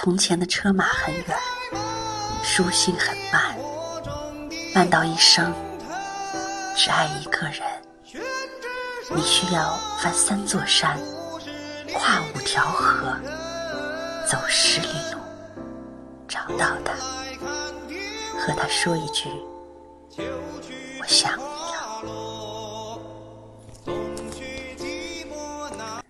从前的车马很远书信很慢慢到一生只爱一个人。你需要翻三座山跨五条河走十里路找到他和他说一句我想你。